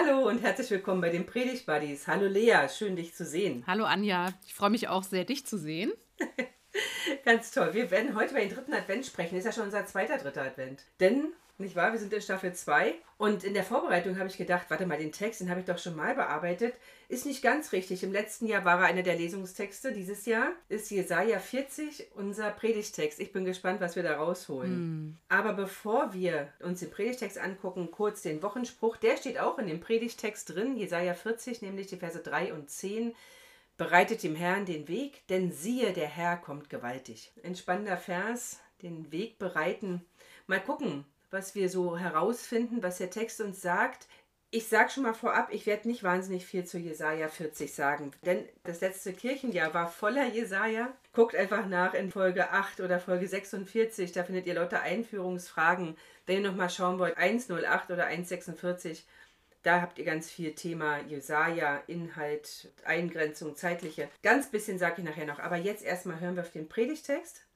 Hallo und herzlich willkommen bei den Predigt Buddies. Hallo Lea, schön dich zu sehen. Hallo Anja, ich freue mich auch sehr, dich zu sehen. Ganz toll. Wir werden heute über den dritten Advent sprechen. Ist ja schon unser zweiter dritter Advent. Denn nicht wahr? Wir sind in Staffel 2 und in der Vorbereitung habe ich gedacht, warte mal, den Text, den habe ich doch schon mal bearbeitet. Ist nicht ganz richtig. Im letzten Jahr war er einer der Lesungstexte. Dieses Jahr ist Jesaja 40 unser Predigtext. Ich bin gespannt, was wir da rausholen. Mm. Aber bevor wir uns den Predigtext angucken, kurz den Wochenspruch. Der steht auch in dem Predigtext drin, Jesaja 40, nämlich die Verse 3 und 10. Bereitet dem Herrn den Weg, denn siehe, der Herr kommt gewaltig. Ein spannender Vers, den Weg bereiten. Mal gucken, was wir so herausfinden, was der Text uns sagt. Ich sage schon mal vorab, ich werde nicht wahnsinnig viel zu Jesaja 40 sagen, denn das letzte Kirchenjahr war voller Jesaja. Guckt einfach nach in Folge 8 oder Folge 46, da findet ihr lauter Einführungsfragen. Wenn ihr nochmal schauen wollt, 108 oder 146, da habt ihr ganz viel Thema Jesaja, Inhalt, Eingrenzung, zeitliche. Ganz bisschen sage ich nachher noch, aber jetzt erstmal hören wir auf den Predigtext.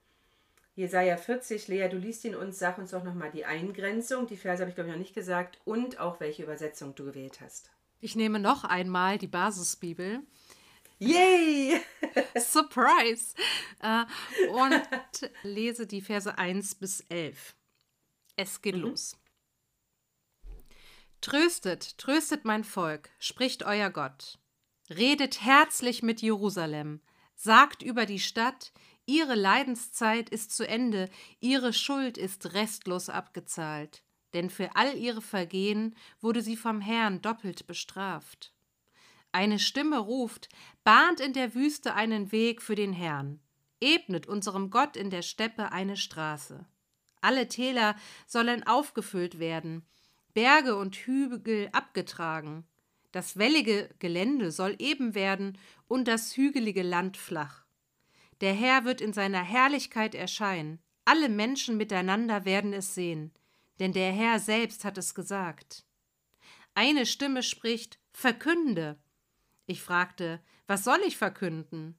Jesaja 40, Lea, du liest ihn uns, sag uns doch nochmal die Eingrenzung. Die Verse habe ich, glaube ich, noch nicht gesagt. Und auch welche Übersetzung du gewählt hast. Ich nehme noch einmal die Basisbibel. Yay! Surprise! Äh, und lese die Verse 1 bis 11. Es geht mhm. los. Tröstet, tröstet mein Volk, spricht euer Gott. Redet herzlich mit Jerusalem, sagt über die Stadt, Ihre Leidenszeit ist zu Ende, ihre Schuld ist restlos abgezahlt, denn für all ihre Vergehen wurde sie vom Herrn doppelt bestraft. Eine Stimme ruft, bahnt in der Wüste einen Weg für den Herrn, ebnet unserem Gott in der Steppe eine Straße. Alle Täler sollen aufgefüllt werden, Berge und Hügel abgetragen. Das wellige Gelände soll eben werden und das hügelige Land flach. Der Herr wird in seiner Herrlichkeit erscheinen. Alle Menschen miteinander werden es sehen, denn der Herr selbst hat es gesagt. Eine Stimme spricht Verkünde. Ich fragte, was soll ich verkünden?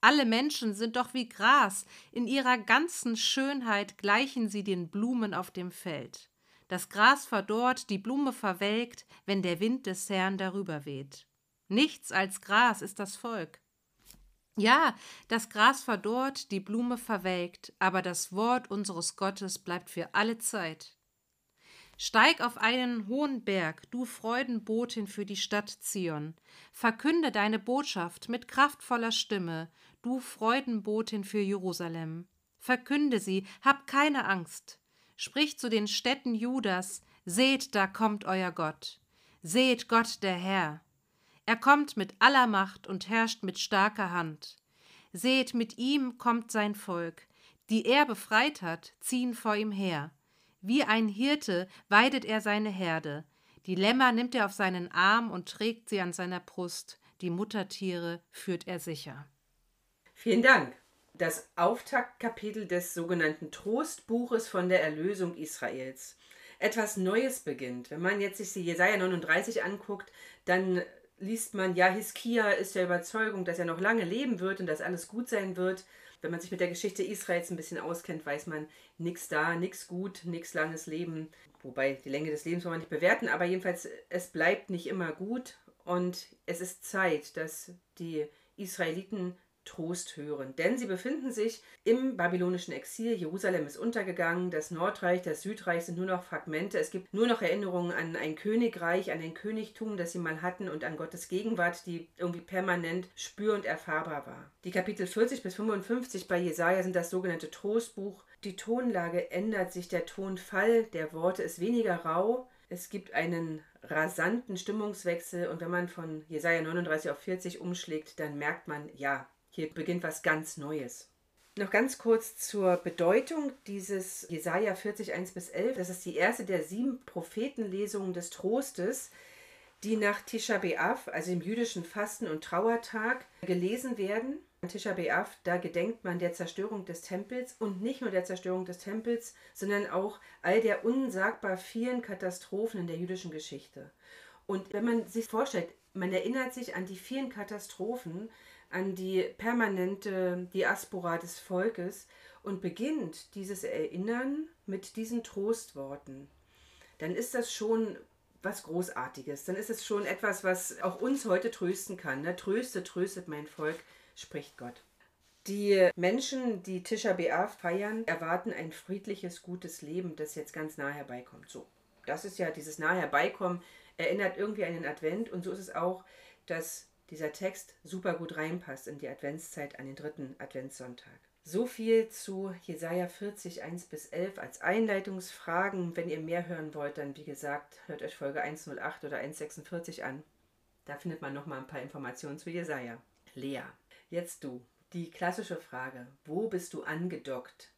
Alle Menschen sind doch wie Gras, in ihrer ganzen Schönheit gleichen sie den Blumen auf dem Feld. Das Gras verdorrt, die Blume verwelkt, wenn der Wind des Herrn darüber weht. Nichts als Gras ist das Volk. Ja, das Gras verdorrt, die Blume verwelkt, aber das Wort unseres Gottes bleibt für alle Zeit. Steig auf einen hohen Berg, du Freudenbotin für die Stadt Zion. Verkünde deine Botschaft mit kraftvoller Stimme, du Freudenbotin für Jerusalem. Verkünde sie, hab keine Angst. Sprich zu den Städten Judas, seht, da kommt euer Gott. Seht Gott der Herr. Er kommt mit aller Macht und herrscht mit starker Hand. Seht, mit ihm kommt sein Volk. Die er befreit hat, ziehen vor ihm her. Wie ein Hirte weidet er seine Herde. Die Lämmer nimmt er auf seinen Arm und trägt sie an seiner Brust. Die Muttertiere führt er sicher. Vielen Dank. Das Auftaktkapitel des sogenannten Trostbuches von der Erlösung Israels. Etwas Neues beginnt. Wenn man jetzt sich die Jesaja 39 anguckt, dann liest man, ja, Hiskia ist der Überzeugung, dass er noch lange leben wird und dass alles gut sein wird. Wenn man sich mit der Geschichte Israels ein bisschen auskennt, weiß man, nichts da, nichts gut, nichts langes Leben. Wobei die Länge des Lebens wollen wir nicht bewerten, aber jedenfalls, es bleibt nicht immer gut und es ist Zeit, dass die Israeliten Trost hören. Denn sie befinden sich im babylonischen Exil. Jerusalem ist untergegangen. Das Nordreich, das Südreich sind nur noch Fragmente. Es gibt nur noch Erinnerungen an ein Königreich, an ein Königtum, das sie mal hatten und an Gottes Gegenwart, die irgendwie permanent spür- und erfahrbar war. Die Kapitel 40 bis 55 bei Jesaja sind das sogenannte Trostbuch. Die Tonlage ändert sich, der Tonfall der Worte ist weniger rau. Es gibt einen rasanten Stimmungswechsel und wenn man von Jesaja 39 auf 40 umschlägt, dann merkt man, ja, hier beginnt was ganz Neues. Noch ganz kurz zur Bedeutung dieses Jesaja 40, 1 bis 11. Das ist die erste der sieben Prophetenlesungen des Trostes, die nach Tisha B'Av, also dem jüdischen Fasten- und Trauertag, gelesen werden. An Tisha B'Av, da gedenkt man der Zerstörung des Tempels und nicht nur der Zerstörung des Tempels, sondern auch all der unsagbar vielen Katastrophen in der jüdischen Geschichte. Und wenn man sich vorstellt, man erinnert sich an die vielen Katastrophen, an die permanente Diaspora des Volkes und beginnt dieses Erinnern mit diesen Trostworten, dann ist das schon was Großartiges. Dann ist es schon etwas, was auch uns heute trösten kann. Ne? Tröste, tröstet mein Volk, spricht Gott. Die Menschen, die Tisha B'Av feiern, erwarten ein friedliches, gutes Leben, das jetzt ganz nah herbeikommt. So, das ist ja dieses nah herbeikommen, erinnert irgendwie an den Advent und so ist es auch, dass dieser Text super gut reinpasst in die Adventszeit an den dritten Adventssonntag. So viel zu Jesaja 40, 1 bis 11 als Einleitungsfragen. Wenn ihr mehr hören wollt, dann wie gesagt, hört euch Folge 108 oder 146 an. Da findet man nochmal ein paar Informationen zu Jesaja. Lea, jetzt du. Die klassische Frage: Wo bist du angedockt?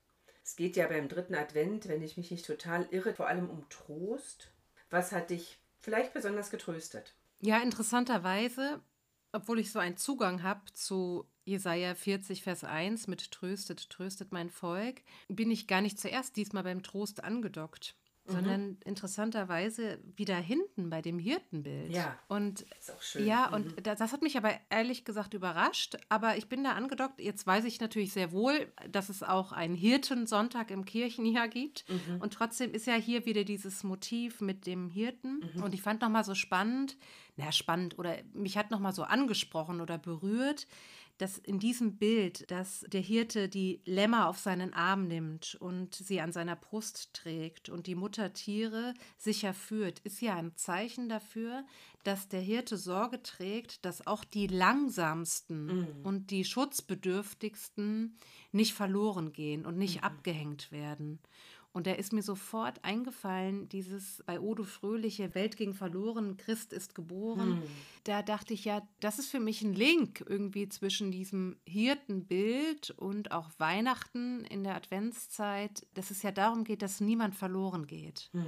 Es geht ja beim dritten Advent, wenn ich mich nicht total irre, vor allem um Trost. Was hat dich vielleicht besonders getröstet? Ja, interessanterweise, obwohl ich so einen Zugang habe zu Jesaja 40, Vers 1 mit Tröstet, tröstet mein Volk, bin ich gar nicht zuerst diesmal beim Trost angedockt. Mhm. Sondern interessanterweise wieder hinten bei dem Hirtenbild. Ja. Und ist auch schön. ja, und mhm. das, das hat mich aber ehrlich gesagt überrascht. Aber ich bin da angedockt. Jetzt weiß ich natürlich sehr wohl, dass es auch einen Hirtensonntag im Kirchenjahr gibt. Mhm. Und trotzdem ist ja hier wieder dieses Motiv mit dem Hirten. Mhm. Und ich fand nochmal so spannend, na spannend, oder mich hat nochmal so angesprochen oder berührt, dass in diesem Bild, dass der Hirte die Lämmer auf seinen Arm nimmt und sie an seiner Brust trägt und die Mutter Tiere sicher führt, ist ja ein Zeichen dafür, dass der Hirte Sorge trägt, dass auch die langsamsten Mhm. und die schutzbedürftigsten nicht verloren gehen und nicht Mhm. abgehängt werden. Und da ist mir sofort eingefallen, dieses bei Odo Fröhliche, Welt ging verloren, Christ ist geboren. Hm. Da dachte ich ja, das ist für mich ein Link irgendwie zwischen diesem Hirtenbild und auch Weihnachten in der Adventszeit, dass es ja darum geht, dass niemand verloren geht. Hm.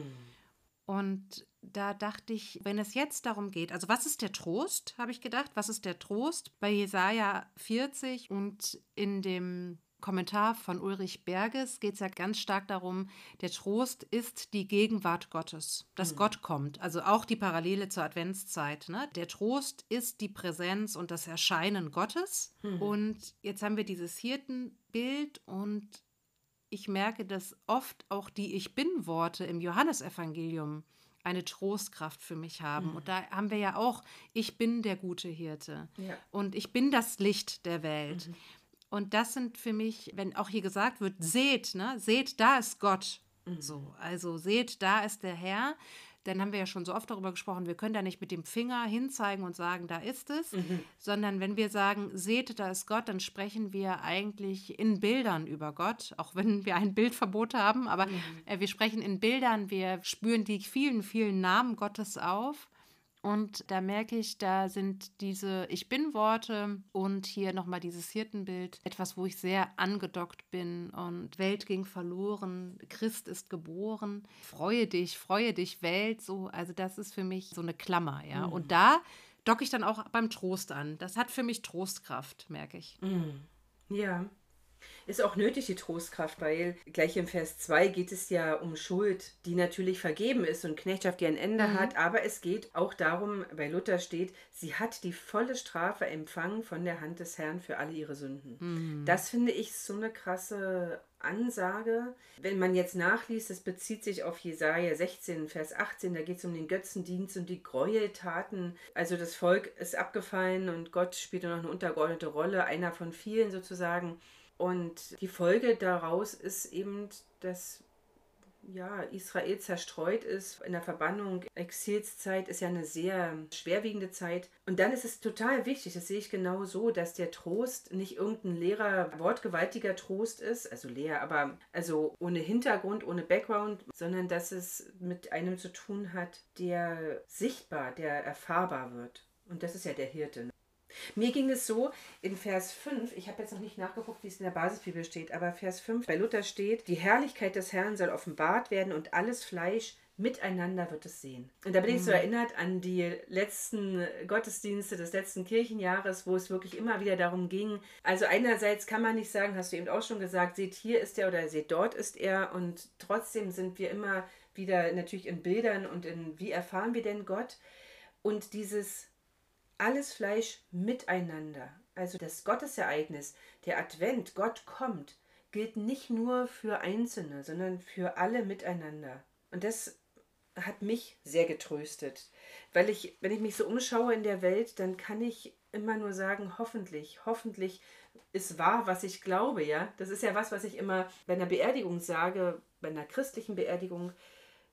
Und da dachte ich, wenn es jetzt darum geht, also was ist der Trost, habe ich gedacht, was ist der Trost bei Jesaja 40 und in dem Kommentar von Ulrich Berges geht es ja ganz stark darum, der Trost ist die Gegenwart Gottes, dass Mhm. Gott kommt. Also auch die Parallele zur Adventszeit. Ne? Der Trost ist die Präsenz und das Erscheinen Gottes. Mhm. Und jetzt haben wir dieses Hirtenbild und ich merke, dass oft auch die Ich bin-Worte im Johannesevangelium eine Trostkraft für mich haben. Mhm. Und da haben wir ja auch, ich bin der gute Hirte Ja. und ich bin das Licht der Welt. Mhm. Und das sind für mich, wenn auch hier gesagt wird, seht, ne, seht, da ist Gott. Mhm. So, also seht, da ist der Herr. Dann haben wir ja schon so oft darüber gesprochen, wir können da nicht mit dem Finger hinzeigen und sagen, da ist es, Mhm. sondern wenn wir sagen, seht, da ist Gott, dann sprechen wir eigentlich in Bildern über Gott, auch wenn wir ein Bildverbot haben, aber Mhm. äh, wir sprechen in Bildern, wir spüren die vielen, vielen Namen Gottes auf. Und da merke ich, da sind diese Ich bin-Worte und hier nochmal dieses Hirtenbild, etwas, wo ich sehr angedockt bin und Welt ging verloren, Christ ist geboren, freue dich, freue dich, Welt, so, also das ist für mich so eine Klammer, ja. Mhm. Und da docke ich dann auch beim Trost an. Das hat für mich Trostkraft, merke ich. Mhm. Ja. Ist auch nötig, die Trostkraft, weil gleich im Vers 2 geht es ja um Schuld, die natürlich vergeben ist und Knechtschaft, die ein Ende Mhm. hat. Aber es geht auch darum, bei Luther steht, sie hat die volle Strafe empfangen von der Hand des Herrn für alle ihre Sünden. Mhm. Das finde ich so eine krasse Ansage. Wenn man jetzt nachliest, es bezieht sich auf Jesaja 16, Vers 18, da geht es um den Götzendienst und die Gräueltaten. Also das Volk ist abgefallen und Gott spielt nur noch eine untergeordnete Rolle, einer von vielen sozusagen. Und die Folge daraus ist eben, dass ja, Israel zerstreut ist in der Verbannung. Exilszeit ist ja eine sehr schwerwiegende Zeit. Und dann ist es total wichtig, das sehe ich genau so, dass der Trost nicht irgendein leerer, wortgewaltiger Trost ist, also leer, aber also ohne Hintergrund, ohne Background, sondern dass es mit einem zu tun hat, der sichtbar, der erfahrbar wird. Und das ist ja der Hirte. Mir ging es so in Vers 5, ich habe jetzt noch nicht nachgeguckt, wie es in der Basisbibel steht, aber Vers 5 bei Luther steht, die Herrlichkeit des Herrn soll offenbart werden und alles Fleisch miteinander wird es sehen. Und da bin ich so erinnert an die letzten Gottesdienste des letzten Kirchenjahres, wo es wirklich immer wieder darum ging. Also einerseits kann man nicht sagen, hast du eben auch schon gesagt, seht hier ist er oder seht dort ist er und trotzdem sind wir immer wieder natürlich in Bildern und in wie erfahren wir denn Gott und dieses alles Fleisch miteinander. Also das Gottesereignis, der Advent, Gott kommt, gilt nicht nur für Einzelne, sondern für alle miteinander. Und das hat mich sehr getröstet. Weil ich, wenn ich mich so umschaue in der Welt, dann kann ich immer nur sagen, hoffentlich, hoffentlich ist wahr, was ich glaube, ja. Das ist ja was, was ich immer bei einer Beerdigung sage, bei einer christlichen Beerdigung,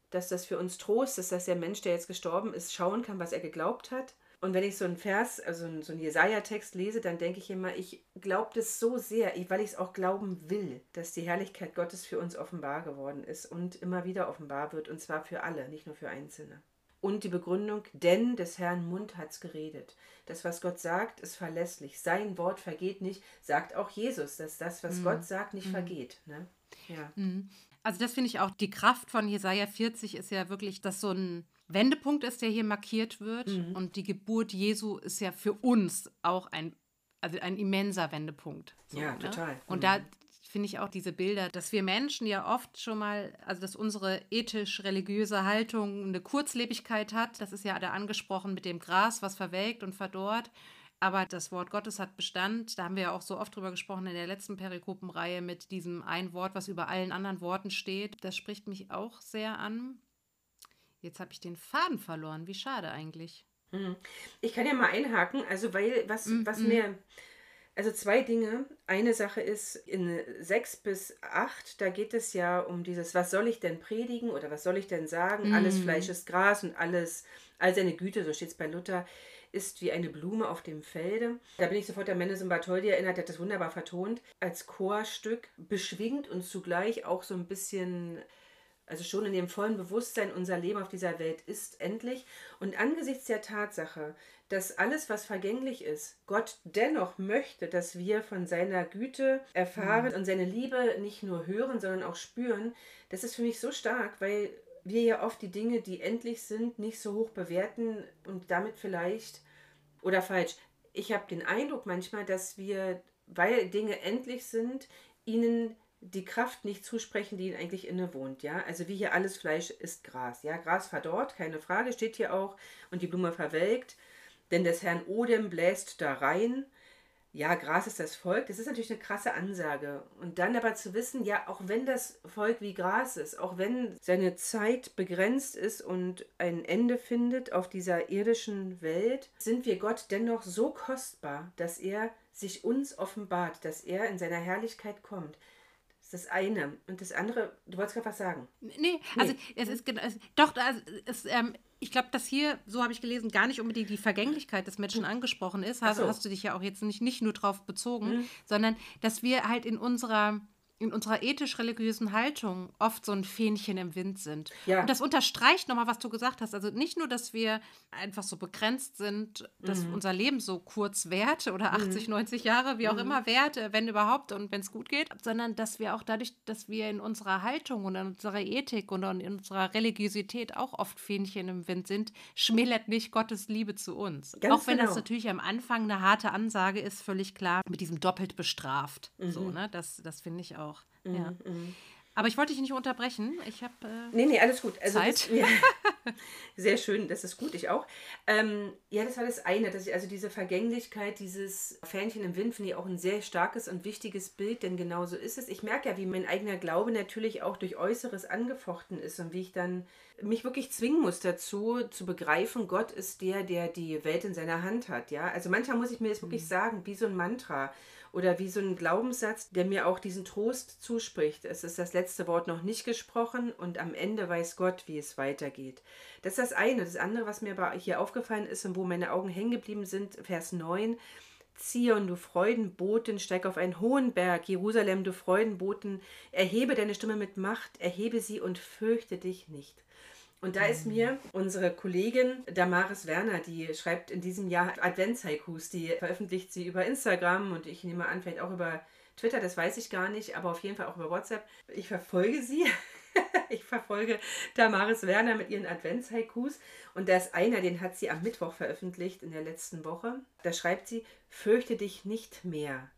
dass das für uns Trost ist, dass der Mensch, der jetzt gestorben ist, schauen kann, was er geglaubt hat. Und wenn ich so einen Vers, also so einen Jesaja-Text lese, dann denke ich immer, ich glaube das so sehr, weil ich es auch glauben will, dass die Herrlichkeit Gottes für uns offenbar geworden ist und immer wieder offenbar wird, und zwar für alle, nicht nur für Einzelne. Und die Begründung, denn des Herrn Mund hat's geredet. Das, was Gott sagt, ist verlässlich. Sein Wort vergeht nicht, sagt auch Jesus, dass das, was mhm. Gott sagt, nicht mhm. vergeht. Ne? Ja. Mhm. Also das finde ich auch, die Kraft von Jesaja 40 ist ja wirklich, dass so ein Wendepunkt ist, der hier markiert wird. Mhm. Und die Geburt Jesu ist ja für uns auch ein, also ein immenser Wendepunkt. So, ja, ne? total. Und da mhm. finde ich auch diese Bilder, dass wir Menschen ja oft schon mal, also dass unsere ethisch-religiöse Haltung eine Kurzlebigkeit hat. Das ist ja da angesprochen mit dem Gras, was verwelkt und verdorrt. Aber das Wort Gottes hat Bestand. Da haben wir ja auch so oft drüber gesprochen in der letzten Perikopenreihe mit diesem ein Wort, was über allen anderen Worten steht. Das spricht mich auch sehr an. Jetzt habe ich den Faden verloren. Wie schade eigentlich. Mhm. Ich kann ja mal einhaken, also weil was, mm, was mm. mir, also zwei Dinge. Eine Sache ist in 6 bis 8, da geht es ja um dieses, was soll ich denn predigen oder was soll ich denn sagen? Mm. Alles Fleisch ist Gras und alles, all seine Güte, so steht es bei Luther, ist wie eine Blume auf dem Felde. Da bin ich sofort an Mendes Bartholdy erinnert, der hat das wunderbar vertont, als Chorstück, beschwingt und zugleich auch so ein bisschen also schon in dem vollen Bewusstsein, unser Leben auf dieser Welt ist endlich. Und angesichts der Tatsache, dass alles, was vergänglich ist, Gott dennoch möchte, dass wir von seiner Güte erfahren mhm. und seine Liebe nicht nur hören, sondern auch spüren, das ist für mich so stark, weil wir ja oft die Dinge, die endlich sind, nicht so hoch bewerten und damit vielleicht, oder falsch, ich habe den Eindruck manchmal, dass wir, weil Dinge endlich sind, ihnen die Kraft nicht zusprechen, die ihnen eigentlich innewohnt, ja. Also wie hier alles Fleisch ist Gras, ja. Gras verdorrt, keine Frage, steht hier auch, und die Blume verwelkt, denn des Herrn Odem bläst da rein. Ja, Gras ist das Volk, das ist natürlich eine krasse Ansage. Und dann aber zu wissen, ja, auch wenn das Volk wie Gras ist, auch wenn seine Zeit begrenzt ist und ein Ende findet auf dieser irdischen Welt, sind wir Gott dennoch so kostbar, dass er sich uns offenbart, dass er in seiner Herrlichkeit kommt. Das ist das eine. Und das andere, du wolltest gerade was sagen. Nee, also nee. es ist genau, doch, also es, ähm, ich glaube, dass hier, so habe ich gelesen, gar nicht unbedingt die Vergänglichkeit des Menschen hm. angesprochen ist. Also so. hast du dich ja auch jetzt nicht, nicht nur drauf bezogen, mhm. sondern dass wir halt in unserer in unserer ethisch-religiösen Haltung oft so ein Fähnchen im Wind sind. Ja. Und das unterstreicht nochmal, was du gesagt hast. Also nicht nur, dass wir einfach so begrenzt sind, dass mhm. unser Leben so kurz währt oder 80, mhm. 90 Jahre, wie auch mhm. immer währt, wenn überhaupt und wenn es gut geht, sondern dass wir auch dadurch, dass wir in unserer Haltung und in unserer Ethik und in unserer Religiosität auch oft Fähnchen im Wind sind, schmälert nicht Gottes Liebe zu uns. Ganz auch wenn genau. das natürlich am Anfang eine harte Ansage ist, völlig klar, mit diesem doppelt bestraft. So, mhm. ne? Das, das finde ich auch auch. Mhm, ja. Mhm. Aber ich wollte dich nicht unterbrechen. Ich habe. Äh, nee, nee, alles gut. Also Zeit. Das, ja, sehr schön, das ist gut, ich auch. Ähm, ja, das war das eine, dass ich also diese Vergänglichkeit, dieses Fähnchen im Wind, finde ich auch ein sehr starkes und wichtiges Bild, denn genau so ist es. Ich merke ja, wie mein eigener Glaube natürlich auch durch Äußeres angefochten ist und wie ich dann mich wirklich zwingen muss dazu, zu begreifen, Gott ist der, der die Welt in seiner Hand hat. Ja, also manchmal muss ich mir das wirklich mhm. sagen, wie so ein Mantra oder wie so ein Glaubenssatz, der mir auch diesen Trost zuspricht. Es ist das letzte Wort noch nicht gesprochen und am Ende weiß Gott, wie es weitergeht. Das ist das eine. Das andere, was mir hier aufgefallen ist und wo meine Augen hängen geblieben sind, Vers 9. Zion, du Freudenboten, steig auf einen hohen Berg. Jerusalem, du Freudenboten, erhebe deine Stimme mit Macht, erhebe sie und fürchte dich nicht. Und da ist mir unsere Kollegin Damaris Werner, die schreibt in diesem Jahr Adventshaikus, die veröffentlicht sie über Instagram und ich nehme an, vielleicht auch über Twitter, das weiß ich gar nicht, aber auf jeden Fall auch über WhatsApp. Ich verfolge sie. ich verfolge Damaris Werner mit ihren Adventshaikus und da ist einer, den hat sie am Mittwoch veröffentlicht in der letzten Woche. Da schreibt sie: Fürchte dich nicht mehr.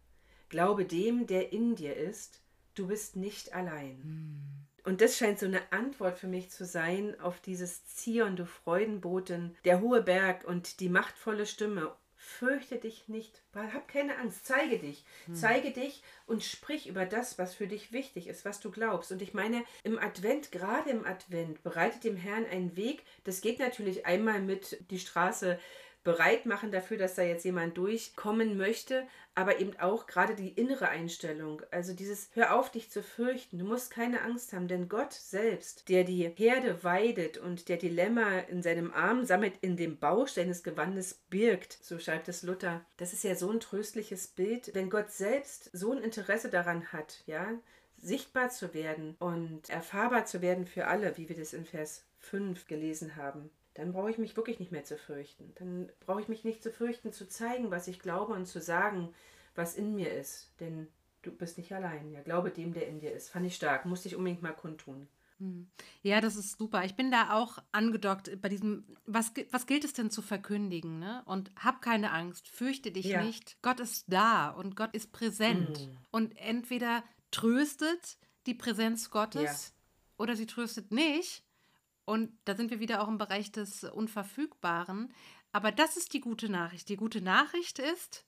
Glaube dem, der in dir ist. Du bist nicht allein. Hm. Und das scheint so eine Antwort für mich zu sein auf dieses Zion, du Freudenboten, der hohe Berg und die machtvolle Stimme. fürchte dich nicht, hab keine Angst, zeige dich, hm. zeige dich und sprich über das, was für dich wichtig ist, was du glaubst. Und ich meine, im Advent, gerade im Advent, bereitet dem Herrn einen Weg. Das geht natürlich einmal mit die Straße bereit machen dafür, dass da jetzt jemand durchkommen möchte, aber eben auch gerade die innere Einstellung. Also dieses Hör auf, dich zu fürchten. Du musst keine Angst haben, denn Gott selbst, der die Herde weidet und der die Lämmer in seinem Arm sammelt, in dem Bausch seines Gewandes birgt, so schreibt es Luther. Das ist ja so ein tröstliches Bild, wenn Gott selbst so ein Interesse daran hat, ja, sichtbar zu werden und erfahrbar zu werden für alle, wie wir das in Vers 5 gelesen haben dann brauche ich mich wirklich nicht mehr zu fürchten. Dann brauche ich mich nicht zu fürchten, zu zeigen, was ich glaube und zu sagen, was in mir ist. Denn du bist nicht allein. Ja, glaube dem, der in dir ist. Fand ich stark. Musste ich unbedingt mal kundtun. Hm. Ja, das ist super. Ich bin da auch angedockt bei diesem, was, was gilt es denn zu verkündigen? Ne? Und hab keine Angst, fürchte dich ja. nicht. Gott ist da und Gott ist präsent. Mhm. Und entweder tröstet die Präsenz Gottes ja. oder sie tröstet nicht. Und da sind wir wieder auch im Bereich des Unverfügbaren. Aber das ist die gute Nachricht. Die gute Nachricht ist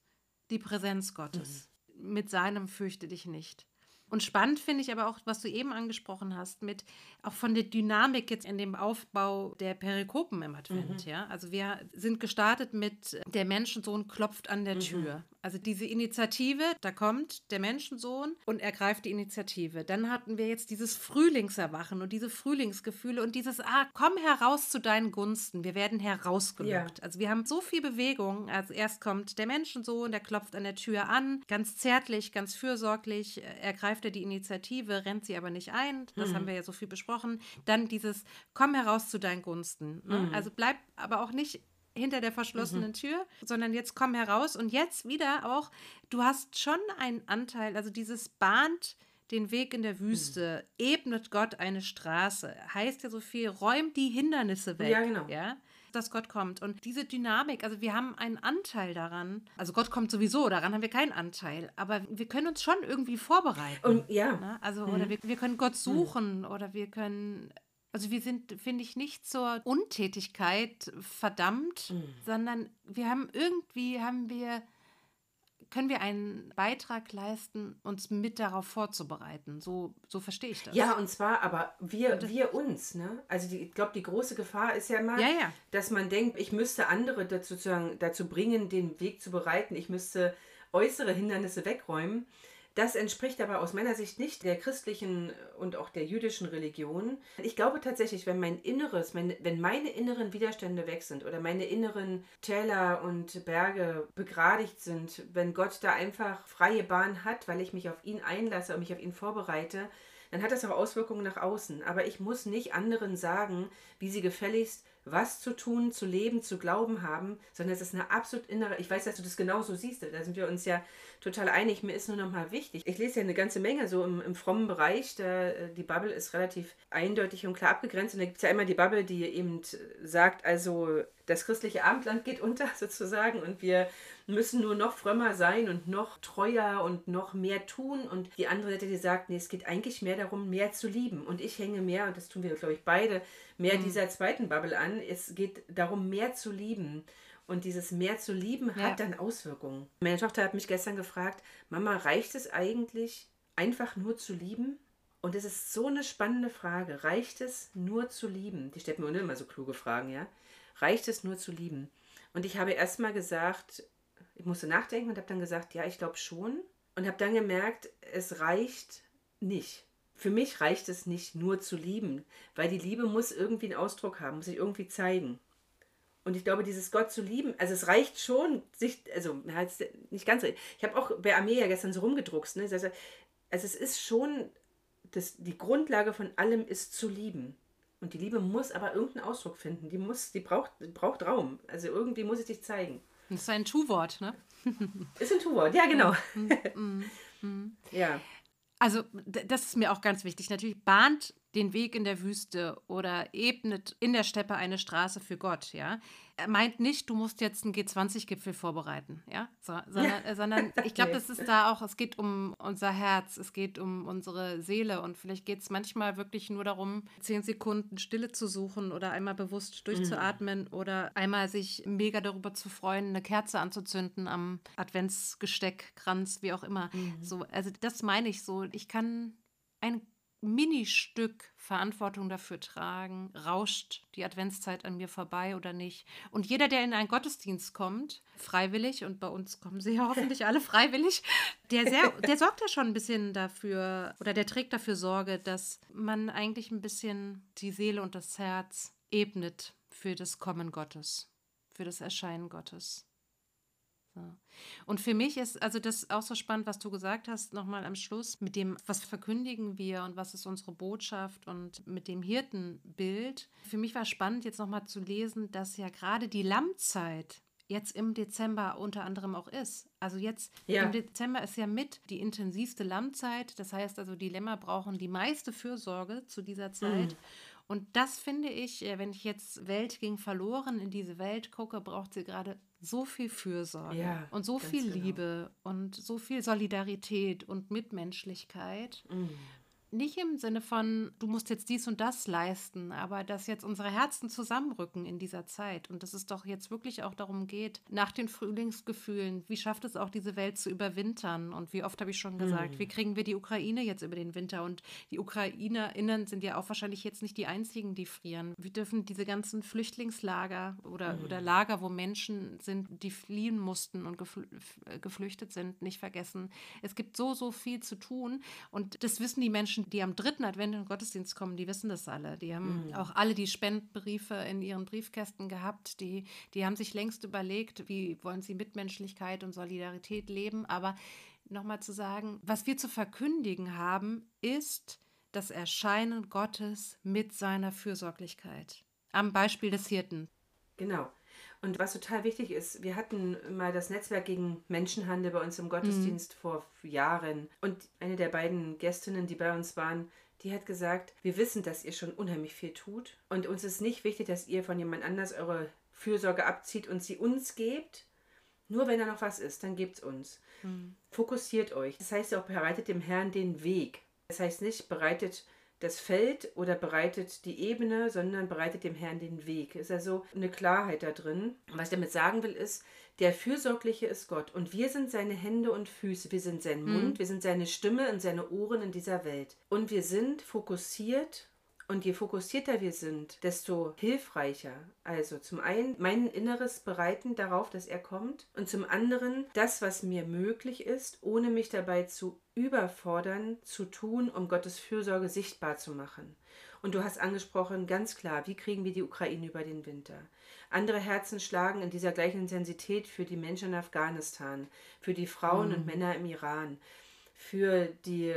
die Präsenz Gottes. Mhm. Mit seinem fürchte dich nicht. Und spannend finde ich aber auch, was du eben angesprochen hast, mit auch von der Dynamik jetzt in dem Aufbau der Perikopen im Advent. Mhm. Ja? Also wir sind gestartet mit der Menschensohn klopft an der mhm. Tür. Also diese Initiative, da kommt der Menschensohn und ergreift die Initiative. Dann hatten wir jetzt dieses Frühlingserwachen und diese Frühlingsgefühle und dieses, ah, komm heraus zu deinen Gunsten. Wir werden herausgelockt. Ja. Also wir haben so viel Bewegung. Also erst kommt der Menschensohn, der klopft an der Tür an, ganz zärtlich, ganz fürsorglich, ergreift er die Initiative, rennt sie aber nicht ein. Das mhm. haben wir ja so viel besprochen. Dann dieses, komm heraus zu deinen Gunsten. Ne? Mhm. Also bleib aber auch nicht hinter der verschlossenen mhm. Tür, sondern jetzt komm heraus und jetzt wieder auch, du hast schon einen Anteil, also dieses bahnt den Weg in der Wüste, mhm. ebnet Gott eine Straße, heißt ja so viel, räumt die Hindernisse weg. Ja, genau. Ja? dass Gott kommt. Und diese Dynamik, also wir haben einen Anteil daran. Also Gott kommt sowieso, daran haben wir keinen Anteil. Aber wir können uns schon irgendwie vorbereiten. Und ja. Ne? Also, mhm. oder wir, wir können Gott suchen mhm. oder wir können also wir sind, finde ich, nicht zur Untätigkeit verdammt, mhm. sondern wir haben irgendwie, haben wir, können wir einen Beitrag leisten, uns mit darauf vorzubereiten. So, so verstehe ich das. Ja, und zwar aber wir, wir uns. Ne? Also die, ich glaube, die große Gefahr ist ja mal, ja, ja. dass man denkt, ich müsste andere dazu, dazu bringen, den Weg zu bereiten. Ich müsste äußere Hindernisse wegräumen. Das entspricht aber aus meiner Sicht nicht der christlichen und auch der jüdischen Religion. Ich glaube tatsächlich, wenn mein Inneres, mein, wenn meine inneren Widerstände weg sind oder meine inneren Täler und Berge begradigt sind, wenn Gott da einfach freie Bahn hat, weil ich mich auf ihn einlasse und mich auf ihn vorbereite, dann hat das auch Auswirkungen nach außen. Aber ich muss nicht anderen sagen, wie sie gefälligst was zu tun, zu leben, zu glauben haben, sondern es ist eine absolut innere, ich weiß, dass du das genauso siehst, da sind wir uns ja total einig, mir ist nur noch mal wichtig, ich lese ja eine ganze Menge so im, im frommen Bereich, da, äh, die Bubble ist relativ eindeutig und klar abgegrenzt und da gibt es ja immer die Bubble, die eben sagt, also das christliche Abendland geht unter sozusagen und wir müssen nur noch frömmer sein und noch treuer und noch mehr tun. Und die andere Seite, die sagt, nee, es geht eigentlich mehr darum, mehr zu lieben. Und ich hänge mehr, und das tun wir, glaube ich, beide, mehr mhm. dieser zweiten Bubble an. Es geht darum, mehr zu lieben. Und dieses mehr zu lieben ja. hat dann Auswirkungen. Meine Tochter hat mich gestern gefragt, Mama, reicht es eigentlich, einfach nur zu lieben? Und es ist so eine spannende Frage. Reicht es nur zu lieben? Die stellt mir immer so kluge Fragen, ja? Reicht es nur zu lieben? Und ich habe erst mal gesagt, ich musste nachdenken und habe dann gesagt, ja, ich glaube schon. Und habe dann gemerkt, es reicht nicht. Für mich reicht es nicht nur zu lieben, weil die Liebe muss irgendwie einen Ausdruck haben, muss sich irgendwie zeigen. Und ich glaube, dieses Gott zu lieben, also es reicht schon, sich, also nicht ganz, ich habe auch bei Armee ja gestern so rumgedruckst, ne? also es ist schon, das, die Grundlage von allem ist zu lieben. Und die Liebe muss aber irgendeinen Ausdruck finden. Die muss, die braucht, braucht Raum. Also irgendwie muss es sich zeigen. Das ist ein Tu-Wort, ne? Ist ein Tu-Wort, ja, genau. Mm, mm, mm, ja. Also, das ist mir auch ganz wichtig. Natürlich bahnt den Weg in der Wüste oder ebnet in der Steppe eine Straße für Gott, ja. Er meint nicht, du musst jetzt einen G20-Gipfel vorbereiten, ja, so, sondern, äh, sondern ich glaube, das ist da auch, es geht um unser Herz, es geht um unsere Seele und vielleicht geht es manchmal wirklich nur darum, zehn Sekunden Stille zu suchen oder einmal bewusst durchzuatmen mhm. oder einmal sich mega darüber zu freuen, eine Kerze anzuzünden am Adventsgesteck, Kranz, wie auch immer. Mhm. So, also das meine ich so. Ich kann ein Ministück Verantwortung dafür tragen, rauscht die Adventszeit an mir vorbei oder nicht. Und jeder, der in einen Gottesdienst kommt, freiwillig, und bei uns kommen sie ja hoffentlich alle freiwillig, der, sehr, der sorgt ja schon ein bisschen dafür oder der trägt dafür Sorge, dass man eigentlich ein bisschen die Seele und das Herz ebnet für das Kommen Gottes, für das Erscheinen Gottes. So. Und für mich ist also das auch so spannend, was du gesagt hast, nochmal am Schluss, mit dem, was verkündigen wir und was ist unsere Botschaft und mit dem Hirtenbild. Für mich war spannend, jetzt nochmal zu lesen, dass ja gerade die Lammzeit jetzt im Dezember unter anderem auch ist. Also jetzt ja. im Dezember ist ja mit die intensivste Lammzeit. Das heißt also, die Lämmer brauchen die meiste Fürsorge zu dieser Zeit. Mhm. Und das finde ich, äh, wenn ich jetzt Welt ging verloren in diese Welt gucke, braucht sie gerade so viel Fürsorge ja, und so viel genau. Liebe und so viel Solidarität und Mitmenschlichkeit. Mhm nicht im Sinne von, du musst jetzt dies und das leisten, aber dass jetzt unsere Herzen zusammenrücken in dieser Zeit und dass es doch jetzt wirklich auch darum geht, nach den Frühlingsgefühlen, wie schafft es auch diese Welt zu überwintern? Und wie oft habe ich schon gesagt, mhm. wie kriegen wir die Ukraine jetzt über den Winter? Und die UkrainerInnen sind ja auch wahrscheinlich jetzt nicht die einzigen, die frieren. Wir dürfen diese ganzen Flüchtlingslager oder, mhm. oder Lager, wo Menschen sind, die fliehen mussten und geflüchtet sind, nicht vergessen. Es gibt so, so viel zu tun und das wissen die Menschen Menschen, die am dritten Advent in den Gottesdienst kommen, die wissen das alle. Die haben mhm. auch alle die Spendbriefe in ihren Briefkästen gehabt. Die, die haben sich längst überlegt, wie wollen sie Mitmenschlichkeit und Solidarität leben. Aber nochmal zu sagen, was wir zu verkündigen haben, ist das Erscheinen Gottes mit seiner Fürsorglichkeit. Am Beispiel des Hirten. Genau. Und was total wichtig ist, wir hatten mal das Netzwerk gegen Menschenhandel bei uns im Gottesdienst mhm. vor Jahren. Und eine der beiden Gästinnen, die bei uns waren, die hat gesagt, wir wissen, dass ihr schon unheimlich viel tut. Und uns ist nicht wichtig, dass ihr von jemand anders eure Fürsorge abzieht und sie uns gebt. Nur wenn da noch was ist, dann gebt es uns. Mhm. Fokussiert euch. Das heißt ja auch, bereitet dem Herrn den Weg. Das heißt nicht, bereitet das Feld oder bereitet die Ebene, sondern bereitet dem Herrn den Weg. Ist also eine Klarheit da drin. Was ich damit sagen will, ist, der Fürsorgliche ist Gott und wir sind seine Hände und Füße, wir sind sein Mund, mhm. wir sind seine Stimme und seine Ohren in dieser Welt. Und wir sind fokussiert und je fokussierter wir sind, desto hilfreicher. Also zum einen mein Inneres bereiten darauf, dass er kommt und zum anderen das, was mir möglich ist, ohne mich dabei zu überfordern, zu tun, um Gottes Fürsorge sichtbar zu machen. Und du hast angesprochen, ganz klar, wie kriegen wir die Ukraine über den Winter? Andere Herzen schlagen in dieser gleichen Intensität für die Menschen in Afghanistan, für die Frauen mhm. und Männer im Iran, für die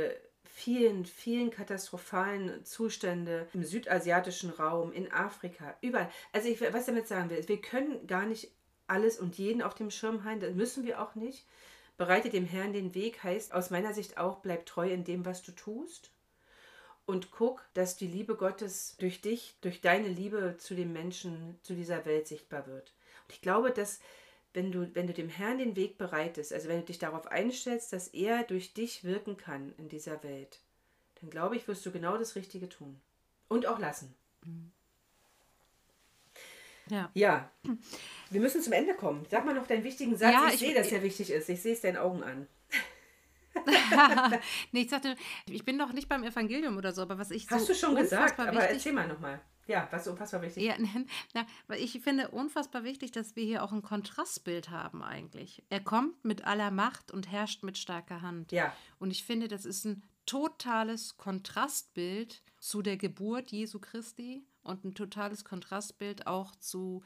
vielen, vielen katastrophalen Zustände im südasiatischen Raum, in Afrika, überall. Also ich, was ich damit sagen will, wir können gar nicht alles und jeden auf dem Schirm halten, das müssen wir auch nicht. Bereite dem Herrn den Weg heißt aus meiner Sicht auch, bleib treu in dem, was du tust. Und guck, dass die Liebe Gottes durch dich, durch deine Liebe zu den Menschen, zu dieser Welt sichtbar wird. Und ich glaube, dass wenn du, wenn du dem Herrn den Weg bereitest, also wenn du dich darauf einstellst, dass er durch dich wirken kann in dieser Welt, dann glaube ich, wirst du genau das Richtige tun. Und auch lassen. Ja. Ja. Wir müssen zum Ende kommen. Sag mal noch deinen wichtigen Satz. Ja, ich, ich sehe, dass er wichtig ist. Ich sehe es deinen Augen an. nee, ich sagte, ich bin noch nicht beim Evangelium oder so, aber was ich Hast so du schon gesagt, aber wichtig, erzähl mal nochmal. Ja, was unfassbar wichtig. Ja, na, ich finde unfassbar wichtig, dass wir hier auch ein Kontrastbild haben eigentlich. Er kommt mit aller Macht und herrscht mit starker Hand. Ja. Und ich finde, das ist ein totales Kontrastbild zu der Geburt Jesu Christi und ein totales Kontrastbild auch zu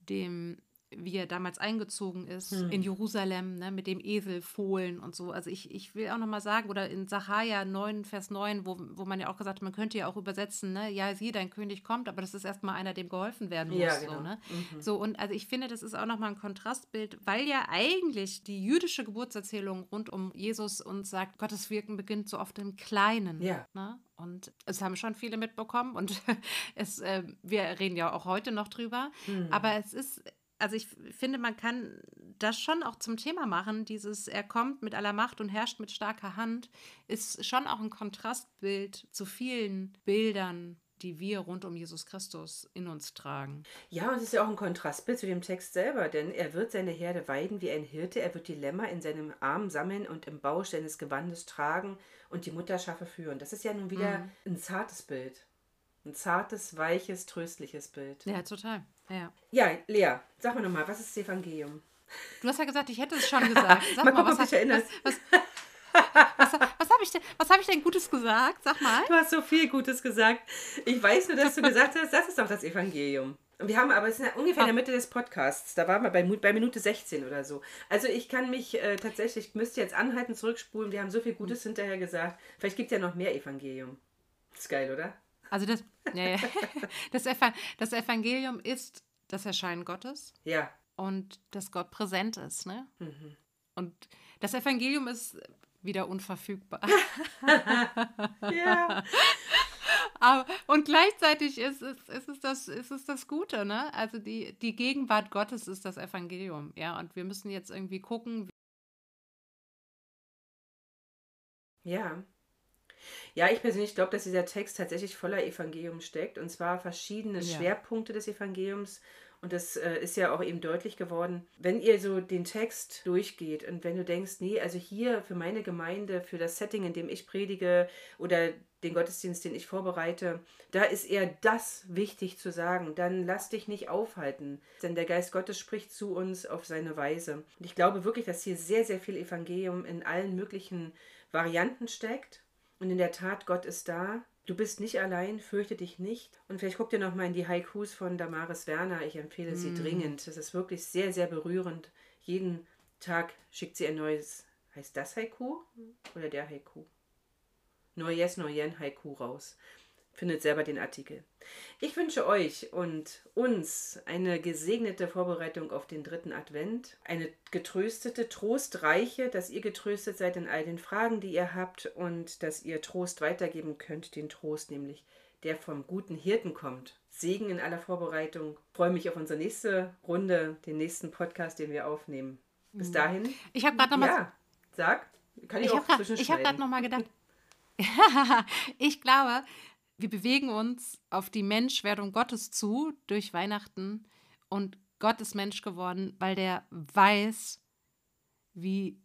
dem wie er damals eingezogen ist Hm. in Jerusalem, ne, mit dem Esel, Fohlen und so. Also ich, ich will auch nochmal sagen, oder in Sacharja 9, Vers 9, wo, wo man ja auch gesagt hat, man könnte ja auch übersetzen, ne, ja, sieh, dein König kommt, aber das ist erstmal einer, dem geholfen werden muss. Ja, so, genau. ne? Mhm. so, und also ich finde, das ist auch nochmal ein Kontrastbild, weil ja eigentlich die jüdische Geburtserzählung rund um Jesus uns sagt, Gottes Wirken beginnt so oft im Kleinen. Ja. Ne? Und es haben schon viele mitbekommen und es, äh, wir reden ja auch heute noch drüber. Hm. Aber es ist, also ich finde, man kann das schon auch zum Thema machen. Dieses, er kommt mit aller Macht und herrscht mit starker Hand, ist schon auch ein Kontrastbild zu vielen Bildern, die wir rund um Jesus Christus in uns tragen. Ja, und es ist ja auch ein Kontrastbild zu dem Text selber, denn er wird seine Herde weiden wie ein Hirte, er wird die Lämmer in seinem Arm sammeln und im Bausch seines Gewandes tragen und die Mutterschafe führen. Das ist ja nun wieder Mhm. ein zartes Bild. Ein zartes, weiches, tröstliches Bild. Ja, total. Ja. Ja, Lea, sag mal nochmal, was ist das Evangelium? Du hast ja gesagt, ich hätte es schon gesagt. Sag Mal mal, gucken, was, ob dich erinnerst. was, was, was, was habe ich, denn- was hab ich denn Gutes gesagt? Sag mal. Du hast so viel Gutes gesagt. Ich weiß nur, dass du gesagt hast, das ist doch das Evangelium. Und wir haben aber, es ist ungefähr in der Mitte des Podcasts. Da waren wir bei, bei Minute 16 oder so. Also ich kann mich äh, tatsächlich, ich müsste jetzt anhalten, zurückspulen. Wir haben so viel Gutes hinterher gesagt. Vielleicht gibt es ja noch mehr Evangelium. Ist geil, oder? Also das, ja, ja. Das, das Evangelium ist das Erscheinen Gottes Ja. und dass Gott präsent ist. Ne? Mhm. Und das Evangelium ist wieder unverfügbar. Ja. Aber, und gleichzeitig ist es, ist, es das, ist es das Gute. Ne? Also die, die Gegenwart Gottes ist das Evangelium. Ja? Und wir müssen jetzt irgendwie gucken, Ja. Ja, ich persönlich glaube, dass dieser Text tatsächlich voller Evangelium steckt. Und zwar verschiedene Ja. Schwerpunkte des Evangeliums. Und das äh, ist ja auch eben deutlich geworden. Wenn ihr so den Text durchgeht und wenn du denkst, nee, also hier für meine Gemeinde, für das Setting, in dem ich predige oder den Gottesdienst, den ich vorbereite, da ist eher das wichtig zu sagen. Dann lass dich nicht aufhalten. Denn der Geist Gottes spricht zu uns auf seine Weise. Und ich glaube wirklich, dass hier sehr, sehr viel Evangelium in allen möglichen Varianten steckt. Und in der Tat, Gott ist da. Du bist nicht allein, fürchte dich nicht. Und vielleicht guck dir noch mal in die Haikus von Damaris Werner. Ich empfehle sie dringend. Das ist wirklich sehr, sehr berührend. Jeden Tag schickt sie ein neues, heißt das Haiku oder der Haiku? Neues Neuen Haiku raus. Findet selber den Artikel. Ich wünsche euch und uns eine gesegnete Vorbereitung auf den dritten Advent, eine getröstete, trostreiche, dass ihr getröstet seid in all den Fragen, die ihr habt und dass ihr Trost weitergeben könnt, den Trost nämlich, der vom guten Hirten kommt. Segen in aller Vorbereitung. Freue mich auf unsere nächste Runde, den nächsten Podcast, den wir aufnehmen. Bis dahin. ich habe gerade nochmal Ja, sag. Kann ich, Ich auch habe gerade hab zwischenschneiden. noch mal gedacht, ich glaube, wir bewegen uns auf die Menschwerdung Gottes zu durch Weihnachten und Gott ist Mensch geworden, weil der weiß, wie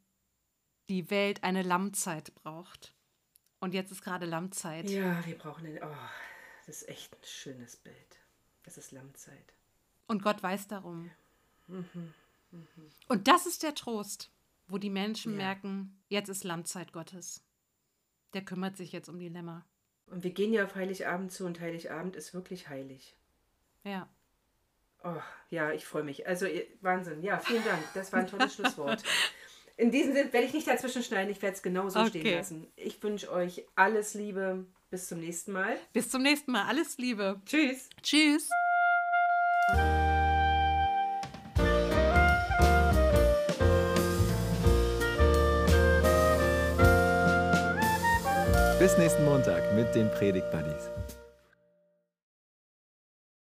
die Welt eine Lammzeit braucht. Und jetzt ist gerade Lammzeit. Ja, wir brauchen den. Oh, das ist echt ein schönes Bild. Das ist Lammzeit. Und Gott weiß darum. Mhm, Und das ist der Trost, wo die Menschen Ja. merken, jetzt ist Lammzeit Gottes. Der kümmert sich jetzt um die Lämmer. Und wir gehen ja auf Heiligabend zu und Heiligabend ist wirklich heilig. Ja. Oh, ja, ich freue mich. Also Wahnsinn. Ja, vielen Dank. Das war ein tolles Schlusswort. In diesem Sinne werde ich nicht dazwischen schneiden. Ich werde es genau so stehen Okay. lassen. Ich wünsche euch alles Liebe. Bis zum nächsten Mal. Bis zum nächsten Mal. Alles Liebe. Tschüss. Tschüss. Nächsten Montag mit den Predigt Buddies.